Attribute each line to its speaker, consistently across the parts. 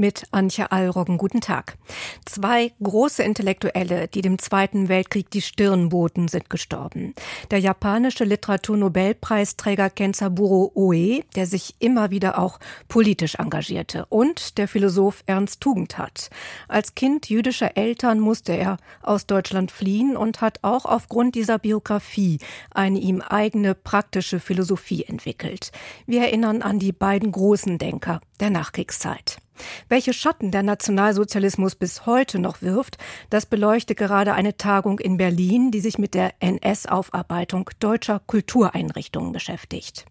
Speaker 1: mit Antje Allroggen. Guten Tag. Zwei große Intellektuelle, die dem Zweiten Weltkrieg die Stirn boten, sind gestorben. Der japanische Literaturnobelpreisträger Kenzaburo Oe, der sich immer wieder auch politisch engagierte, und der Philosoph Ernst Tugendhat. Als Kind jüdischer Eltern musste er aus Deutschland fliehen und hat auch aufgrund dieser Biografie eine ihm eigene praktische Philosophie entwickelt. Wir erinnern an die beiden großen Denker der Nachkriegszeit. Welche Schatten der Nationalsozialismus bis heute noch wirft, das beleuchtet gerade eine Tagung in Berlin, die sich mit der NS-Aufarbeitung deutscher Kultureinrichtungen beschäftigt.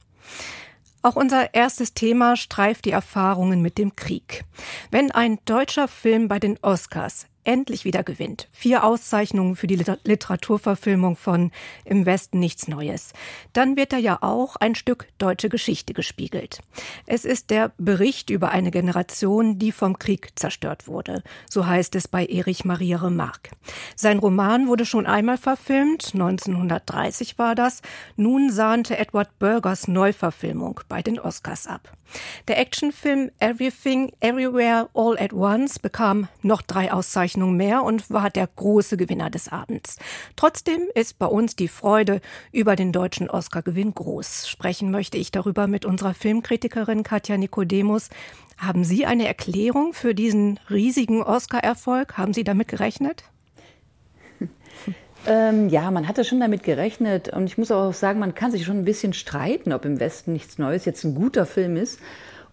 Speaker 1: Auch unser erstes Thema streift die Erfahrungen mit dem Krieg. Wenn ein deutscher Film bei den Oscars endlich wieder gewinnt. Vier Auszeichnungen für die Literaturverfilmung von Im Westen nichts Neues. Dann wird da ja auch ein Stück deutsche Geschichte gespiegelt. Es ist der Bericht über eine Generation, die vom Krieg zerstört wurde. So heißt es bei Erich Maria Remarque. Sein Roman wurde schon einmal verfilmt, 1930 war das. Nun sahnte Edward Burgers Neuverfilmung bei den Oscars ab. Der Actionfilm Everything Everywhere All at Once bekam noch drei Auszeichnungen mehr und war der große Gewinner des Abends. Trotzdem ist bei uns die Freude über den deutschen Oscar-Gewinn groß. Sprechen möchte ich darüber mit unserer Filmkritikerin Katja Nikodemus. Haben Sie eine Erklärung für diesen riesigen Oscar-Erfolg? Haben Sie damit gerechnet?
Speaker 2: Ähm, ja, man hatte schon damit gerechnet. Und ich muss auch sagen, man kann sich schon ein bisschen streiten, ob im Westen nichts Neues jetzt ein guter Film ist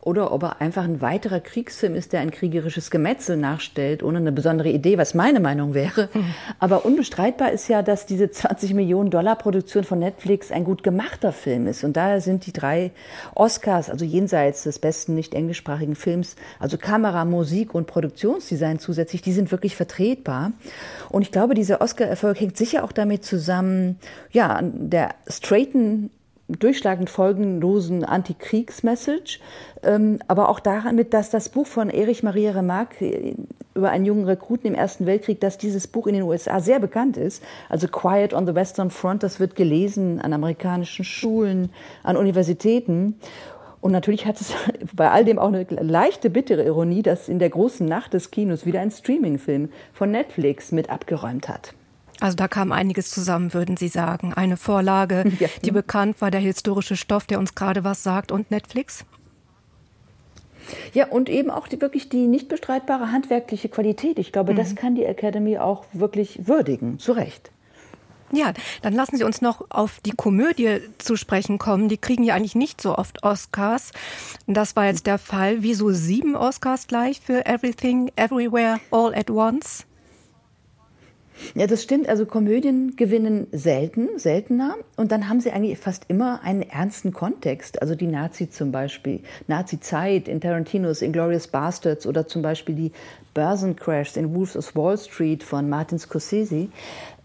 Speaker 2: oder ob er einfach ein weiterer Kriegsfilm ist, der ein kriegerisches Gemetzel nachstellt, ohne eine besondere Idee, was meine Meinung wäre. Mhm. Aber unbestreitbar ist ja, dass diese 20 Millionen Dollar Produktion von Netflix ein gut gemachter Film ist. Und daher sind die drei Oscars, also jenseits des besten nicht englischsprachigen Films, also Kamera, Musik und Produktionsdesign zusätzlich, die sind wirklich vertretbar. Und ich glaube, dieser Oscar-Erfolg hängt sicher auch damit zusammen, ja, der straighten durchschlagend folgenlosen Antikriegsmessage, ähm, aber auch damit, dass das Buch von Erich Maria Remarque über einen jungen Rekruten im Ersten Weltkrieg, dass dieses Buch in den USA sehr bekannt ist. Also Quiet on the Western Front, das wird gelesen an amerikanischen Schulen, an Universitäten. Und natürlich hat es bei all dem auch eine leichte, bittere Ironie, dass in der großen Nacht des Kinos wieder ein Streamingfilm von Netflix mit abgeräumt hat.
Speaker 1: Also da kam einiges zusammen, würden Sie sagen. Eine Vorlage, ja. die bekannt war, der historische Stoff, der uns gerade was sagt, und Netflix?
Speaker 2: Ja, und eben auch die, wirklich die nicht bestreitbare handwerkliche Qualität. Ich glaube, mhm. das kann die Academy auch wirklich würdigen, zu Recht.
Speaker 1: Ja, dann lassen Sie uns noch auf die Komödie zu sprechen kommen. Die kriegen ja eigentlich nicht so oft Oscars. Das war jetzt der Fall. Wieso sieben Oscars gleich für Everything, Everywhere, All at Once?
Speaker 2: Ja, das stimmt. Also Komödien gewinnen selten, seltener. Und dann haben sie eigentlich fast immer einen ernsten Kontext. Also die Nazi zum Beispiel, Nazi-Zeit in Tarantinos Inglourious Bastards oder zum Beispiel die Börsencrashs in Wolves of Wall Street von Martin Scorsese.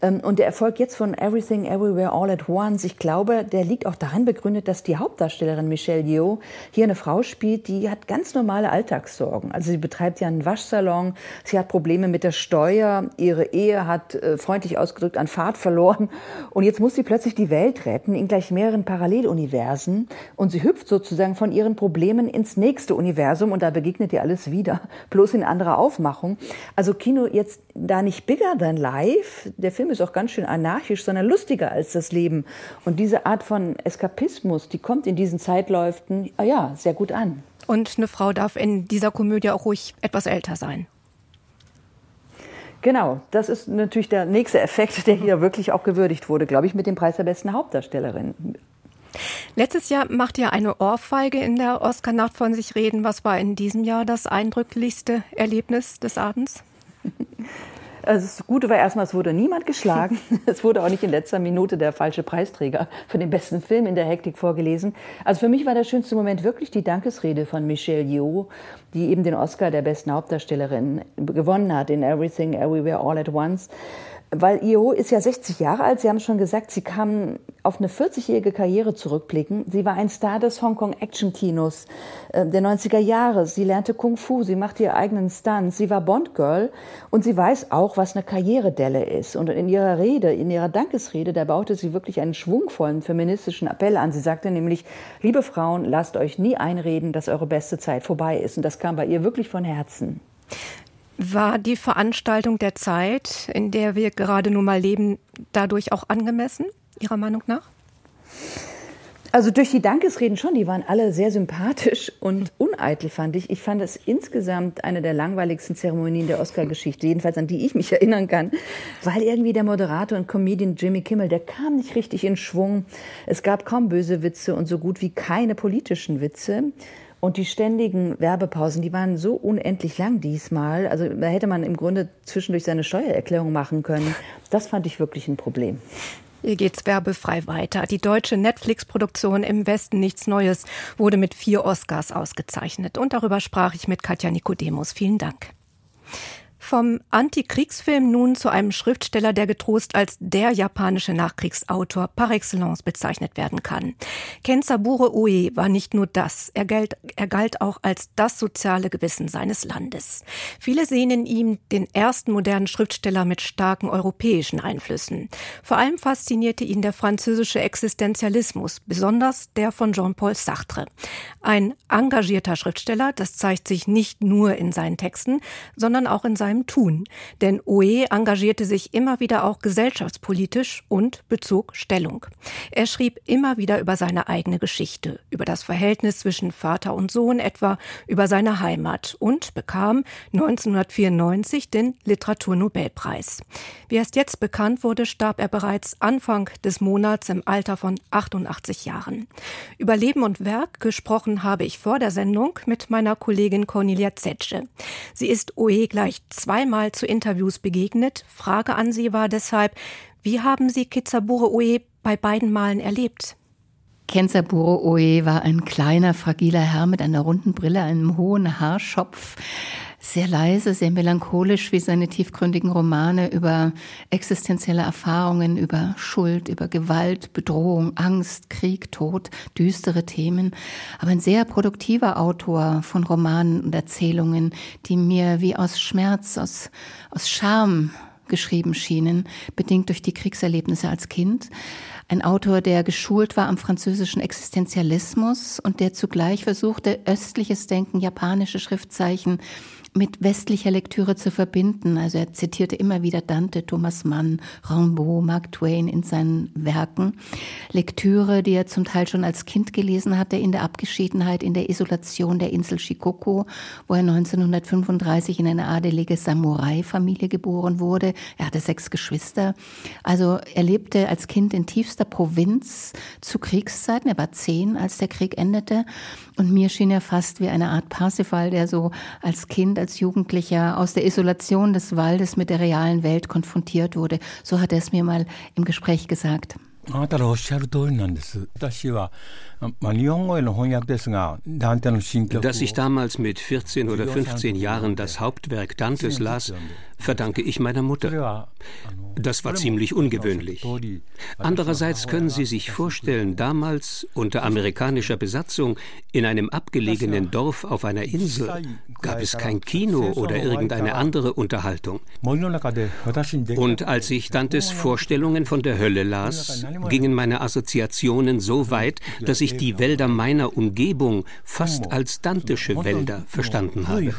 Speaker 2: Ähm, und der Erfolg jetzt von Everything Everywhere All at Once, ich glaube, der liegt auch daran begründet, dass die Hauptdarstellerin Michelle Yeoh hier eine Frau spielt, die hat ganz normale Alltagssorgen. Also sie betreibt ja einen Waschsalon, sie hat Probleme mit der Steuer, ihre Ehe hat äh, freundlich ausgedrückt an Fahrt verloren und jetzt muss sie plötzlich die Welt retten in gleich mehreren Paralleluniversen und sie hüpft sozusagen von ihren Problemen ins nächste Universum und da begegnet ihr alles wieder, bloß in anderer Aufmachung. Also Kino jetzt da nicht bigger than life, der Film ist auch ganz schön anarchisch, sondern lustiger als das Leben. Und diese Art von Eskapismus, die kommt in diesen Zeitläuften, ah ja, sehr gut an.
Speaker 1: Und eine Frau darf in dieser Komödie auch ruhig etwas älter sein.
Speaker 2: Genau, das ist natürlich der nächste Effekt, der hier wirklich auch gewürdigt wurde, glaube ich, mit dem Preis der besten Hauptdarstellerin.
Speaker 1: Letztes Jahr machte ja eine Ohrfeige in der Oscar-Nacht von sich reden. Was war in diesem Jahr das eindrücklichste Erlebnis des Abends?
Speaker 2: Also das Gute war erstmal, es wurde niemand geschlagen. Es wurde auch nicht in letzter Minute der falsche Preisträger für den besten Film in der Hektik vorgelesen. Also für mich war der schönste Moment wirklich die Dankesrede von Michelle Yeoh, die eben den Oscar der besten Hauptdarstellerin gewonnen hat in Everything, Everywhere, All at Once. weil Io ist ja 60 Jahre alt. Sie haben schon gesagt, sie kam auf eine 40-jährige Karriere zurückblicken. Sie war ein Star des Hongkong-Action-Kinos äh, der 90er Jahre. Sie lernte Kung Fu, sie machte ihre eigenen Stunts. Sie war Bond-Girl und sie weiß auch, was eine Karrieredelle ist. Und in ihrer Rede, in ihrer Dankesrede, da baute sie wirklich einen schwungvollen feministischen Appell an. Sie sagte nämlich, liebe Frauen, lasst euch nie einreden, dass eure beste Zeit vorbei ist. Und das kam bei ihr wirklich von Herzen.
Speaker 1: War die Veranstaltung der Zeit, in der wir gerade nun mal leben, dadurch auch angemessen, Ihrer Meinung nach?
Speaker 2: Also durch die Dankesreden schon, die waren alle sehr sympathisch und uneitel, fand ich. Ich fand es insgesamt eine der langweiligsten Zeremonien der Oscar-Geschichte, jedenfalls an die ich mich erinnern kann, weil irgendwie der Moderator und Comedian Jimmy Kimmel, der kam nicht richtig in Schwung. Es gab kaum böse Witze und so gut wie keine politischen Witze. Und die ständigen Werbepausen, die waren so unendlich lang diesmal. Also da hätte man im Grunde zwischendurch seine Steuererklärung machen können. Das fand ich wirklich ein Problem.
Speaker 1: Hier geht's werbefrei weiter. Die deutsche Netflix-Produktion Im Westen nichts Neues wurde mit vier Oscars ausgezeichnet. Und darüber sprach ich mit Katja Nikodemus. Vielen Dank. Vom Antikriegsfilm nun zu einem Schriftsteller, der getrost als der japanische Nachkriegsautor par excellence bezeichnet werden kann. Kensaburo Ue war nicht nur das, er galt, er galt auch als das soziale Gewissen seines Landes. Viele sehen in ihm den ersten modernen Schriftsteller mit starken europäischen Einflüssen. Vor allem faszinierte ihn der französische Existenzialismus, besonders der von Jean-Paul Sartre. Ein engagierter Schriftsteller, das zeigt sich nicht nur in seinen Texten, sondern auch in seinen Tun. Denn Oe engagierte sich immer wieder auch gesellschaftspolitisch und bezog Stellung. Er schrieb immer wieder über seine eigene Geschichte, über das Verhältnis zwischen Vater und Sohn etwa, über seine Heimat und bekam 1994 den Literaturnobelpreis. Wie erst jetzt bekannt wurde, starb er bereits Anfang des Monats im Alter von 88 Jahren. Über Leben und Werk gesprochen habe ich vor der Sendung mit meiner Kollegin Cornelia Zetsche. Sie ist Oe gleich zweimal zu Interviews begegnet. Frage an Sie war deshalb, wie haben Sie Kizaburo Oe bei beiden Malen erlebt?
Speaker 3: Kenzaburo Oe war ein kleiner, fragiler Herr mit einer runden Brille, einem hohen Haarschopf, sehr leise, sehr melancholisch wie seine tiefgründigen Romane über existenzielle Erfahrungen, über Schuld, über Gewalt, Bedrohung, Angst, Krieg, Tod, düstere Themen. Aber ein sehr produktiver Autor von Romanen und Erzählungen, die mir wie aus Schmerz, aus, aus Scham geschrieben schienen, bedingt durch die Kriegserlebnisse als Kind. Ein Autor, der geschult war am französischen Existenzialismus und der zugleich versuchte, östliches Denken, japanische Schriftzeichen mit westlicher Lektüre zu verbinden. Also er zitierte immer wieder Dante, Thomas Mann, Rimbaud, Mark Twain in seinen Werken. Lektüre, die er zum Teil schon als Kind gelesen hatte, in der Abgeschiedenheit, in der Isolation der Insel Shikoku, wo er 1935 in eine adelige Samurai-Familie geboren wurde. Er hatte sechs Geschwister. Also er lebte als Kind in tiefster Provinz zu Kriegszeiten. Er war zehn, als der Krieg endete. Und mir schien er fast wie eine Art Parsifal, der so als Kind, als Jugendlicher aus der Isolation des Waldes mit der realen Welt konfrontiert wurde. So hat er es mir mal im Gespräch gesagt. あなたのおっしゃる通りなんです。私は
Speaker 4: dass ich damals mit 14 oder 15 Jahren das Hauptwerk Dantes las, verdanke ich meiner Mutter. Das war ziemlich ungewöhnlich. Andererseits können Sie sich vorstellen, damals unter amerikanischer Besatzung in einem abgelegenen Dorf auf einer Insel gab es kein Kino oder irgendeine andere Unterhaltung. Und als ich Dantes Vorstellungen von der Hölle las, gingen meine Assoziationen so weit, dass ich ich die Wälder meiner Umgebung fast als dantische Wälder verstanden habe.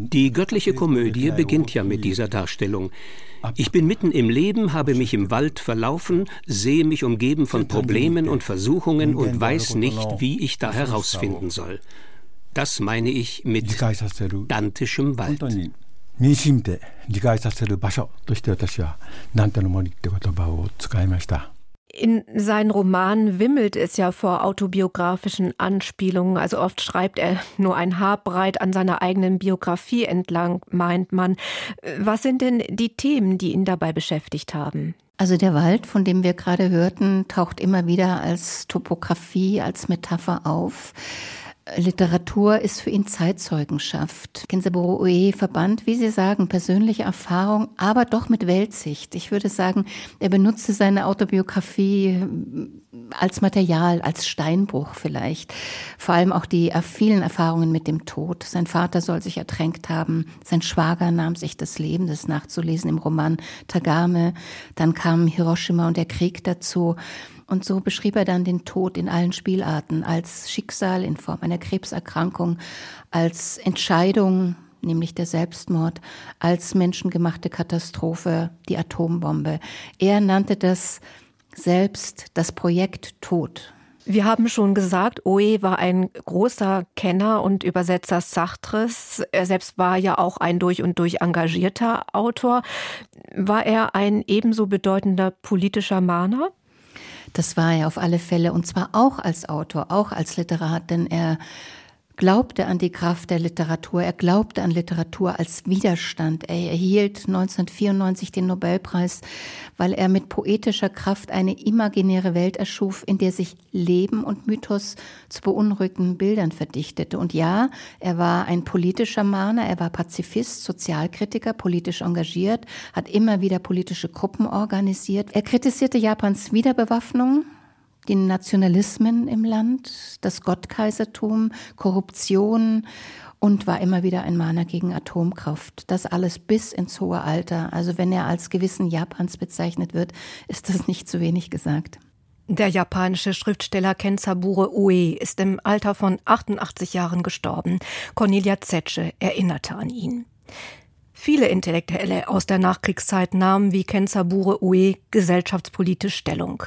Speaker 4: Die göttliche Komödie beginnt ja mit dieser Darstellung. Ich bin mitten im Leben, habe mich im Wald verlaufen, sehe mich umgeben von Problemen und Versuchungen und weiß nicht, wie ich da herausfinden soll. Das meine ich mit dantischem Wald. 身に染みて理解させる場所として私は「ダンテの森」って言葉を使いました。
Speaker 1: In seinen Romanen wimmelt es ja vor autobiografischen Anspielungen. Also oft schreibt er nur ein Haar breit an seiner eigenen Biografie entlang, meint man. Was sind denn die Themen, die ihn dabei beschäftigt haben?
Speaker 3: Also der Wald, von dem wir gerade hörten, taucht immer wieder als Topografie, als Metapher auf. Literatur ist für ihn Zeitzeugenschaft. Kensaburo Ue verband, wie Sie sagen, persönliche Erfahrung, aber doch mit Weltsicht. Ich würde sagen, er benutzte seine Autobiografie als Material, als Steinbruch vielleicht. Vor allem auch die vielen Erfahrungen mit dem Tod. Sein Vater soll sich ertränkt haben. Sein Schwager nahm sich das Leben, das nachzulesen im Roman Tagame. Dann kam Hiroshima und der Krieg dazu. Und so beschrieb er dann den Tod in allen Spielarten als Schicksal in Form einer Krebserkrankung, als Entscheidung, nämlich der Selbstmord, als menschengemachte Katastrophe, die Atombombe. Er nannte das selbst das Projekt Tod.
Speaker 1: Wir haben schon gesagt, Oe war ein großer Kenner und Übersetzer Sartres. Er selbst war ja auch ein durch und durch engagierter Autor. War er ein ebenso bedeutender politischer Mahner?
Speaker 3: Das war er auf alle Fälle und zwar auch als Autor, auch als Literat, denn er glaubte an die Kraft der Literatur, er glaubte an Literatur als Widerstand. Er erhielt 1994 den Nobelpreis, weil er mit poetischer Kraft eine imaginäre Welt erschuf, in der sich Leben und Mythos zu beunruhigenden Bildern verdichtete. Und ja, er war ein politischer Mahner, er war Pazifist, Sozialkritiker, politisch engagiert, hat immer wieder politische Gruppen organisiert. Er kritisierte Japans Wiederbewaffnung, die Nationalismen im Land, das Gottkaisertum, Korruption und war immer wieder ein Mahner gegen Atomkraft. Das alles bis ins hohe Alter. Also wenn er als Gewissen Japans bezeichnet wird, ist das nicht zu wenig gesagt.
Speaker 1: Der japanische Schriftsteller Kensaburo Ue ist im Alter von 88 Jahren gestorben. Cornelia Zetsche erinnerte an ihn. Viele Intellektuelle aus der Nachkriegszeit nahmen wie Kensabure Ue gesellschaftspolitisch Stellung.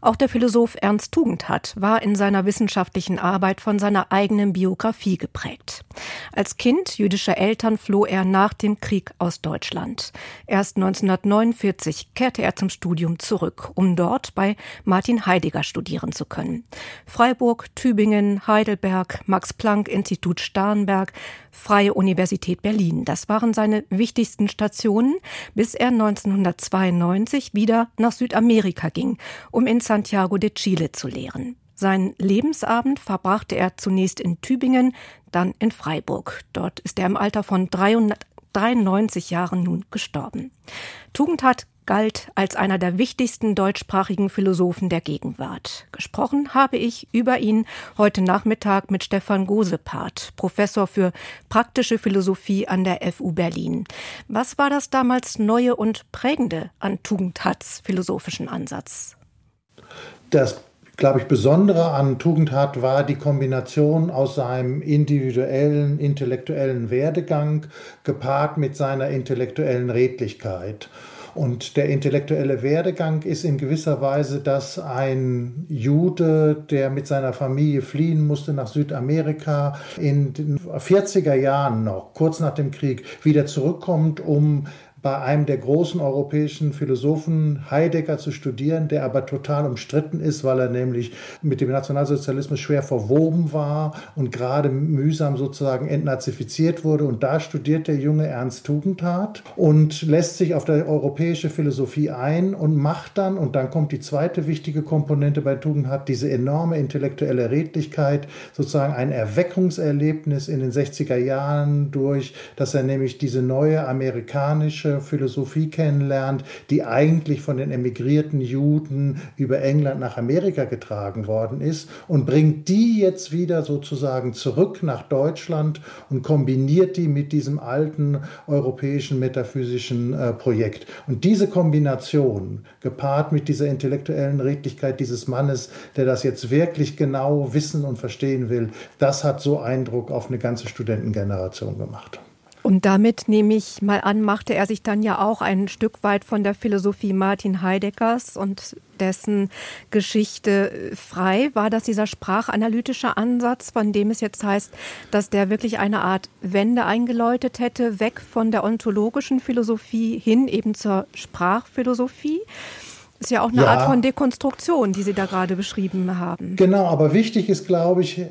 Speaker 1: Auch der Philosoph Ernst Tugendhat war in seiner wissenschaftlichen Arbeit von seiner eigenen Biografie geprägt. Als Kind jüdischer Eltern floh er nach dem Krieg aus Deutschland. Erst 1949 kehrte er zum Studium zurück, um dort bei Martin Heidegger studieren zu können. Freiburg, Tübingen, Heidelberg, Max-Planck-Institut Starnberg, Freie Universität Berlin. Das waren seine wichtigsten Stationen, bis er 1992 wieder nach Südamerika ging, um in Santiago de Chile zu lehren. Seinen Lebensabend verbrachte er zunächst in Tübingen, dann in Freiburg. Dort ist er im Alter von 393 Jahren nun gestorben. Tugendhat galt als einer der wichtigsten deutschsprachigen Philosophen der Gegenwart. Gesprochen habe ich über ihn heute Nachmittag mit Stefan Gosepart, Professor für praktische Philosophie an der FU Berlin. Was war das damals Neue und Prägende an Tugendhats philosophischen Ansatz?
Speaker 5: Das glaube ich, Besondere an Tugendhat war die Kombination aus seinem individuellen, intellektuellen Werdegang gepaart mit seiner intellektuellen Redlichkeit. Und der intellektuelle Werdegang ist in gewisser Weise, dass ein Jude, der mit seiner Familie fliehen musste nach Südamerika, in den 40er Jahren noch, kurz nach dem Krieg, wieder zurückkommt, um bei einem der großen europäischen Philosophen Heidegger zu studieren, der aber total umstritten ist, weil er nämlich mit dem Nationalsozialismus schwer verwoben war und gerade mühsam sozusagen entnazifiziert wurde. Und da studiert der junge Ernst Tugendhat und lässt sich auf die europäische Philosophie ein und macht dann, und dann kommt die zweite wichtige Komponente bei Tugendhat, diese enorme intellektuelle Redlichkeit, sozusagen ein Erweckungserlebnis in den 60er Jahren durch, dass er nämlich diese neue amerikanische englische Philosophie kennenlernt, die eigentlich von den emigrierten Juden über England nach Amerika getragen worden ist und bringt die jetzt wieder sozusagen zurück nach Deutschland und kombiniert die mit diesem alten europäischen metaphysischen äh, Projekt. Und diese Kombination, gepaart mit dieser intellektuellen Redlichkeit dieses Mannes, der das jetzt wirklich genau wissen und verstehen will, das hat so Eindruck auf eine ganze Studentengeneration gemacht.
Speaker 1: Und damit nehme ich mal an, machte er sich dann ja auch ein Stück weit von der Philosophie Martin Heideggers und dessen Geschichte äh, frei. War das dieser sprachanalytische Ansatz, von dem es jetzt heißt, dass der wirklich eine Art Wende eingeläutet hätte, weg von der ontologischen Philosophie hin eben zur Sprachphilosophie? Ist ja auch eine ja. Art von Dekonstruktion, die Sie da gerade beschrieben haben.
Speaker 5: Genau, aber wichtig ist, glaube ich,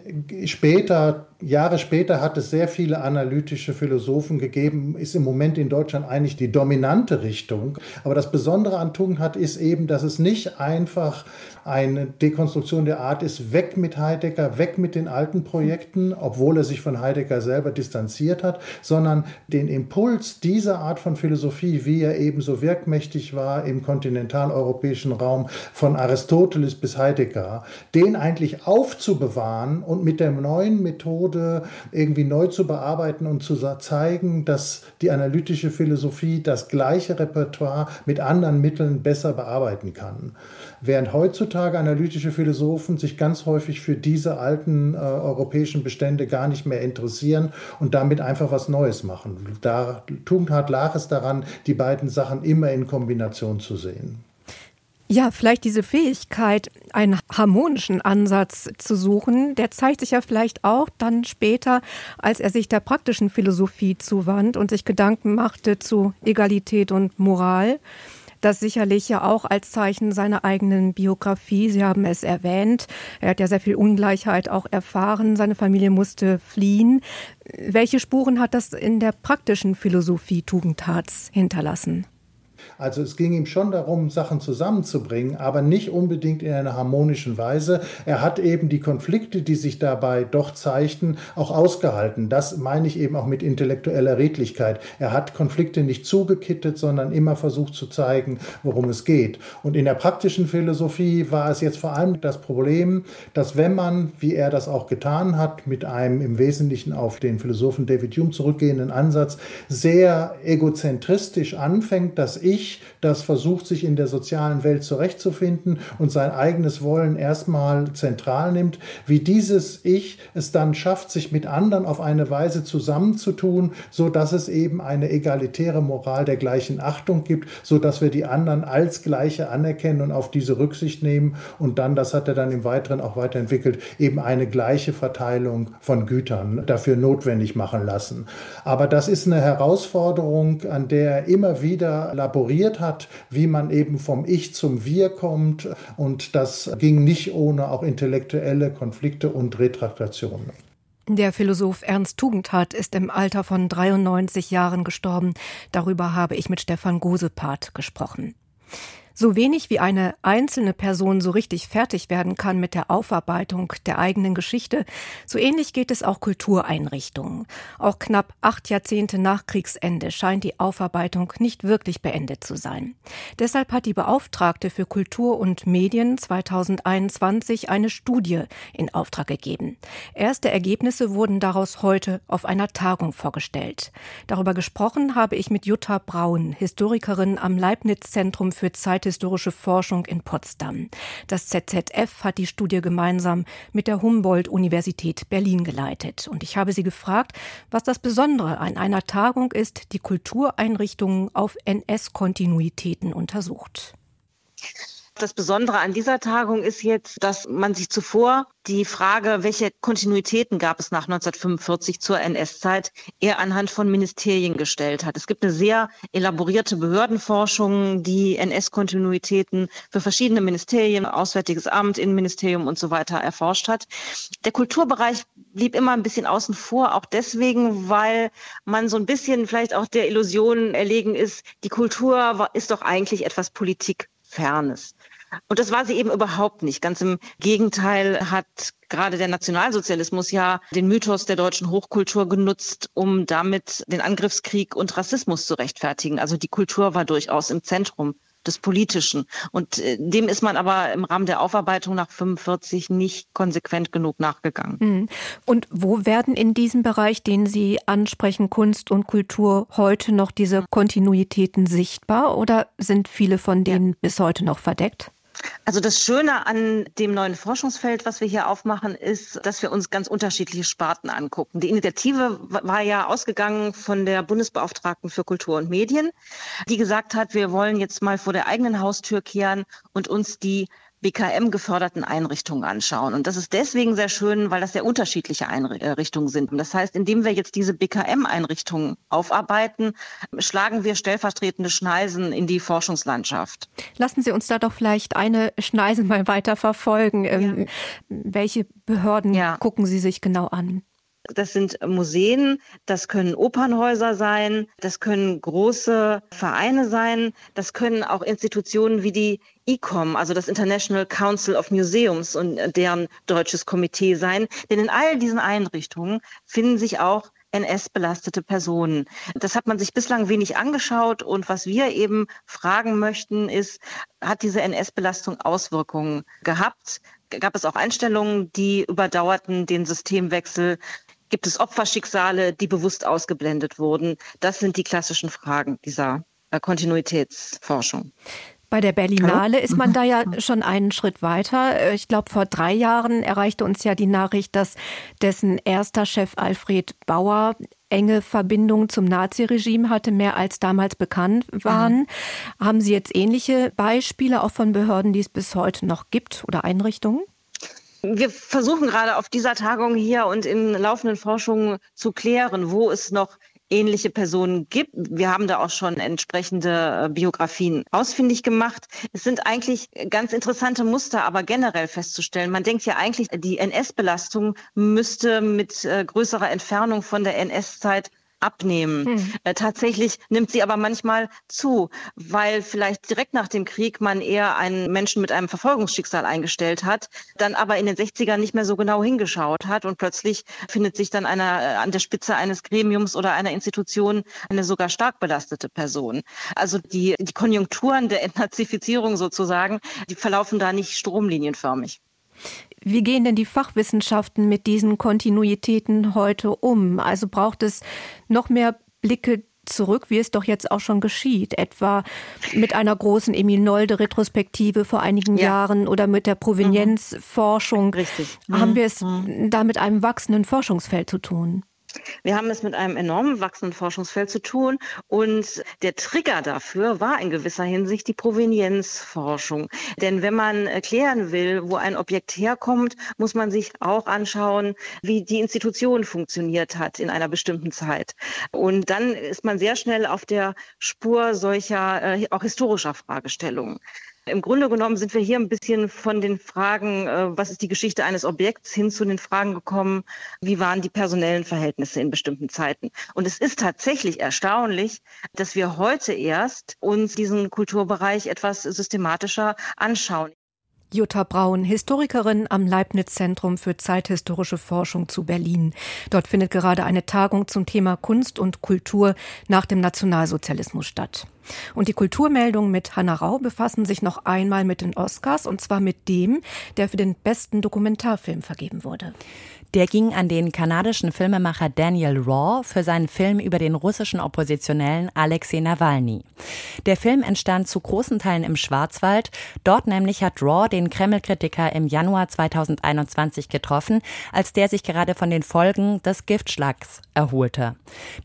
Speaker 5: später, Jahre später hat es sehr viele analytische Philosophen gegeben, ist im Moment in Deutschland eigentlich die dominante Richtung. Aber das Besondere an Tugendhat ist eben, dass es nicht einfach eine Dekonstruktion der Art ist, weg mit Heidegger, weg mit den alten Projekten, obwohl er sich von Heidegger selber distanziert hat, sondern den Impuls dieser Art von Philosophie, wie er eben so wirkmächtig war im kontinentaleuropäischen Raum, von Aristoteles bis Heidegger, den eigentlich aufzubewahren und mit der neuen Methode irgendwie neu zu bearbeiten und zu zeigen, dass die analytische Philosophie das gleiche Repertoire mit anderen Mitteln besser bearbeiten kann. Während heutzutage analytische Philosophen sich ganz häufig für diese alten äh, europäischen Bestände gar nicht mehr interessieren und damit einfach was Neues machen. Da, Tugendhat lag es daran, die beiden Sachen immer in Kombination zu sehen.
Speaker 1: Ja, vielleicht diese Fähigkeit, einen harmonischen Ansatz zu suchen, der zeigt sich ja vielleicht auch dann später, als er sich der praktischen Philosophie zuwandt und sich Gedanken machte zu Egalität und Moral das sicherlich ja auch als Zeichen seiner eigenen Biografie. Sie haben es erwähnt. Er hat ja sehr viel Ungleichheit auch erfahren. Seine Familie musste fliehen. Welche Spuren hat das in der praktischen Philosophie Tugendtats hinterlassen?
Speaker 5: Also es ging ihm schon darum, Sachen zusammenzubringen, aber nicht unbedingt in einer harmonischen Weise. Er hat eben die Konflikte, die sich dabei doch zeigten, auch ausgehalten. Das meine ich eben auch mit intellektueller Redlichkeit. Er hat Konflikte nicht zugekittet, sondern immer versucht zu zeigen, worum es geht. Und in der praktischen Philosophie war es jetzt vor allem das Problem, dass wenn man, wie er das auch getan hat, mit einem im Wesentlichen auf den Philosophen David Hume zurückgehenden Ansatz, sehr egozentristisch anfängt, dass ich das versucht, sich in der sozialen Welt zurechtzufinden und sein eigenes Wollen erstmal zentral nimmt, wie dieses Ich es dann schafft, sich mit anderen auf eine Weise zusammenzutun, so dass es eben eine egalitäre Moral der gleichen Achtung gibt, so dass wir die anderen als Gleiche anerkennen und auf diese Rücksicht nehmen und dann, das hat er dann im Weiteren auch weiterentwickelt, eben eine gleiche Verteilung von Gütern dafür notwendig machen lassen. Aber das ist eine Herausforderung, an der er immer wieder laboriert strukturiert hat, wie man eben vom Ich zum Wir kommt. Und das ging nicht ohne auch intellektuelle Konflikte und Retraktationen.
Speaker 1: Der Philosoph Ernst Tugendhat ist im Alter von 93 Jahren gestorben. Darüber habe ich mit Stefan Gosepart gesprochen. So wenig wie eine einzelne Person so richtig fertig werden kann mit der Aufarbeitung der eigenen Geschichte, so ähnlich geht es auch Kultureinrichtungen. Auch knapp acht Jahrzehnte nach Kriegsende scheint die Aufarbeitung nicht wirklich beendet zu sein. Deshalb hat die Beauftragte für Kultur und Medien 2021 eine Studie in Auftrag gegeben. Erste Ergebnisse wurden daraus heute auf einer Tagung vorgestellt. Darüber gesprochen habe ich mit Jutta Braun, Historikerin am Leibniz Zentrum für Zeit Historische Forschung in Potsdam. Das ZZF hat die Studie gemeinsam mit der Humboldt-Universität Berlin geleitet. Und ich habe sie gefragt, was das Besondere an einer Tagung ist, die Kultureinrichtungen auf NS-Kontinuitäten untersucht.
Speaker 6: Das Besondere an dieser Tagung ist jetzt, dass man sich zuvor die Frage, welche Kontinuitäten gab es nach 1945 zur NS-Zeit, eher anhand von Ministerien gestellt hat. Es gibt eine sehr elaborierte Behördenforschung, die NS-Kontinuitäten für verschiedene Ministerien, Auswärtiges Amt, Innenministerium und so weiter erforscht hat. Der Kulturbereich blieb immer ein bisschen außen vor, auch deswegen, weil man so ein bisschen vielleicht auch der Illusion erlegen ist, die Kultur ist doch eigentlich etwas Politikfernes. Und das war sie eben überhaupt nicht. Ganz im Gegenteil hat gerade der Nationalsozialismus ja den Mythos der deutschen Hochkultur genutzt, um damit den Angriffskrieg und Rassismus zu rechtfertigen. Also die Kultur war durchaus im Zentrum des Politischen. Und äh, dem ist man aber im Rahmen der Aufarbeitung nach 45 nicht konsequent genug nachgegangen. Mhm.
Speaker 1: Und wo werden in diesem Bereich, den Sie ansprechen, Kunst und Kultur, heute noch diese Kontinuitäten sichtbar oder sind viele von denen ja. bis heute noch verdeckt?
Speaker 6: Also das Schöne an dem neuen Forschungsfeld, was wir hier aufmachen, ist, dass wir uns ganz unterschiedliche Sparten angucken. Die Initiative war ja ausgegangen von der Bundesbeauftragten für Kultur und Medien, die gesagt hat, wir wollen jetzt mal vor der eigenen Haustür kehren und uns die BKM geförderten Einrichtungen anschauen. Und das ist deswegen sehr schön, weil das sehr unterschiedliche Einrichtungen sind. Das heißt, indem wir jetzt diese BKM-Einrichtungen aufarbeiten, schlagen wir stellvertretende Schneisen in die Forschungslandschaft.
Speaker 1: Lassen Sie uns da doch vielleicht eine Schneise mal weiter verfolgen. Ja. Ähm, welche Behörden ja. gucken Sie sich genau an?
Speaker 6: Das sind Museen, das können Opernhäuser sein, das können große Vereine sein, das können auch Institutionen wie die ICOM, also das International Council of Museums und deren deutsches Komitee sein. Denn in all diesen Einrichtungen finden sich auch NS-belastete Personen. Das hat man sich bislang wenig angeschaut und was wir eben fragen möchten ist, hat diese NS-Belastung Auswirkungen gehabt? Gab es auch Einstellungen, die überdauerten den Systemwechsel? Gibt es Opferschicksale, die bewusst ausgeblendet wurden? Das sind die klassischen Fragen dieser äh, Kontinuitätsforschung.
Speaker 1: Bei der Berlinale Hallo? ist man da ja schon einen Schritt weiter. Äh, ich glaube, vor drei Jahren erreichte uns ja die Nachricht, dass dessen erster Chef Alfred Bauer enge Verbindungen zum Naziregime hatte, mehr als damals bekannt waren. Mhm. Haben Sie jetzt ähnliche Beispiele auch von Behörden, die es bis heute noch gibt oder Einrichtungen?
Speaker 6: Wir versuchen gerade auf dieser Tagung hier und in laufenden Forschungen zu klären, wo es noch ähnliche Personen gibt. Wir haben da auch schon entsprechende äh, Biografien ausfindig gemacht. Es sind eigentlich ganz interessante Muster, aber generell festzustellen. Man denkt ja eigentlich, die NS-Belastung müsste mit äh, größerer Entfernung von der NS-Zeit abnehmen. Hm. Äh, tatsächlich nimmt sie aber manchmal zu, weil vielleicht direkt nach dem Krieg man eher einen Menschen mit einem Verfolgungsschicksal eingestellt hat, dann aber in den 60ern nicht mehr so genau hingeschaut hat und plötzlich findet sich dann einer äh, an der Spitze eines Gremiums oder einer Institution eine sogar stark belastete Person. Also die, die Konjunkturen der Entnazifizierung sozusagen, die verlaufen da nicht stromlinienförmig.
Speaker 1: Wie gehen denn die Fachwissenschaften mit diesen Kontinuitäten heute um? Also braucht es noch mehr Blicke zurück, wie es doch jetzt auch schon geschieht, etwa mit einer großen Emil Nolde Retrospektive vor einigen ja. Jahren oder mit der Provenienzforschung. Mhm. Richtig. Haben wir es mhm. da mit einem wachsenden Forschungsfeld zu tun?
Speaker 6: Wir haben es mit einem enorm wachsenden Forschungsfeld zu tun und der Trigger dafür war in gewisser Hinsicht die Provenienzforschung. Denn wenn man erklären will, wo ein Objekt herkommt, muss man sich auch anschauen, wie die Institution funktioniert hat in einer bestimmten Zeit. Und dann ist man sehr schnell auf der Spur solcher äh, auch historischer Fragestellungen. Im Grunde genommen sind wir hier ein bisschen von den Fragen, äh, was ist die Geschichte eines Objekts, hin zu den Fragen gekommen, wie waren die personellen Verhältnisse in bestimmten Zeiten. Und es ist tatsächlich erstaunlich, dass wir heute erst uns diesen Kulturbereich etwas systematischer anschauen.
Speaker 1: Jutta Braun, Historikerin am Leibniz-Zentrum für zeithistorische Forschung zu Berlin. Dort findet gerade eine Tagung zum Thema Kunst und Kultur nach dem Nationalsozialismus statt. Und die Kulturmeldungen mit Hanna Rau befassen sich noch einmal mit den Oscars und zwar mit dem, der für den besten Dokumentarfilm vergeben wurde.
Speaker 7: Der ging an den kanadischen Filmemacher Daniel Raw für seinen Film über den russischen Oppositionellen Alexei Nawalny. Der Film entstand zu großen Teilen im Schwarzwald. Dort nämlich hat Raw den Kreml-Kritiker im Januar 2021 getroffen, als der sich gerade von den Folgen des Giftschlags erholte.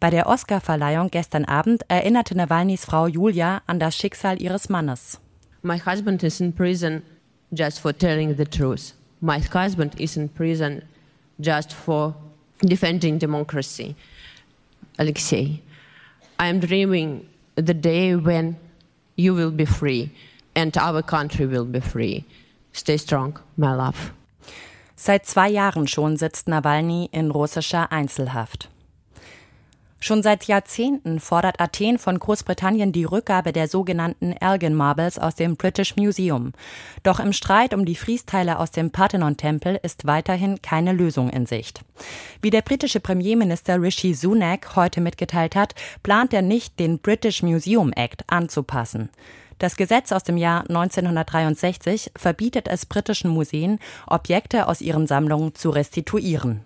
Speaker 7: Bei der Oscarverleihung gestern Abend erinnerte Nawalnys Frau Julia an das Schicksal ihres Mannes.
Speaker 8: My husband is in prison just for telling the truth. My husband is in prison just for defending democracy. Alexei, I am dreaming the day when you will be free and our country will be free. Stay strong, my love.
Speaker 7: Seit zwei Jahren schon sitzt Nawalny in russischer Einzelhaft. Schon seit Jahrzehnten fordert Athen von Großbritannien die Rückgabe der sogenannten Elgin Marbles aus dem British Museum. Doch im Streit um die Friesteile aus dem Parthenon-Tempel ist weiterhin keine Lösung in Sicht. Wie der britische Premierminister Rishi Sunak heute mitgeteilt hat, plant er nicht, den British Museum Act anzupassen. Das Gesetz aus dem Jahr 1963 verbietet es britischen Museen, Objekte aus ihren Sammlungen zu restituieren.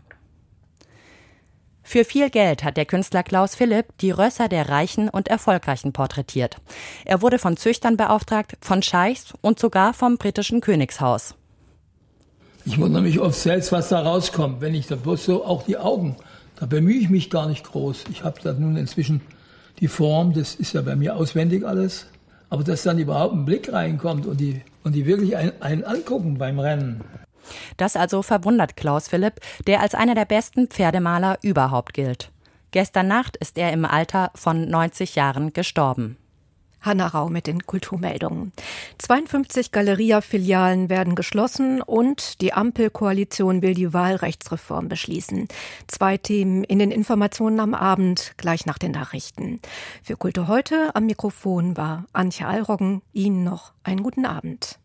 Speaker 7: Für viel Geld hat der Künstler Klaus Philipp die Rösser der Reichen und Erfolgreichen porträtiert. Er wurde von Züchtern beauftragt, von Scheichs und sogar vom britischen Königshaus.
Speaker 9: Ich wundere mich oft selbst, was da rauskommt, wenn ich da bloß so auch die Augen, da bemühe ich mich gar nicht groß. Ich habe da nun inzwischen die Form, das ist ja bei mir auswendig alles, aber dass dann überhaupt ein Blick reinkommt und die, und die wirklich einen, einen angucken beim Rennen.
Speaker 7: Das also verwundert Klaus Philipp, der als einer der besten Pferdemaler überhaupt gilt. Gestern Nacht ist er im Alter von 90 Jahren gestorben.
Speaker 1: Hanna Rau mit den Kulturmeldungen. 52 Galeria-Filialen werden geschlossen und die Ampelkoalition will die Wahlrechtsreform beschließen. Zwei Themen in den Informationen am Abend, gleich nach den Nachrichten. Für Kultur heute am Mikrofon war Antje Allroggen. Ihnen noch einen guten Abend.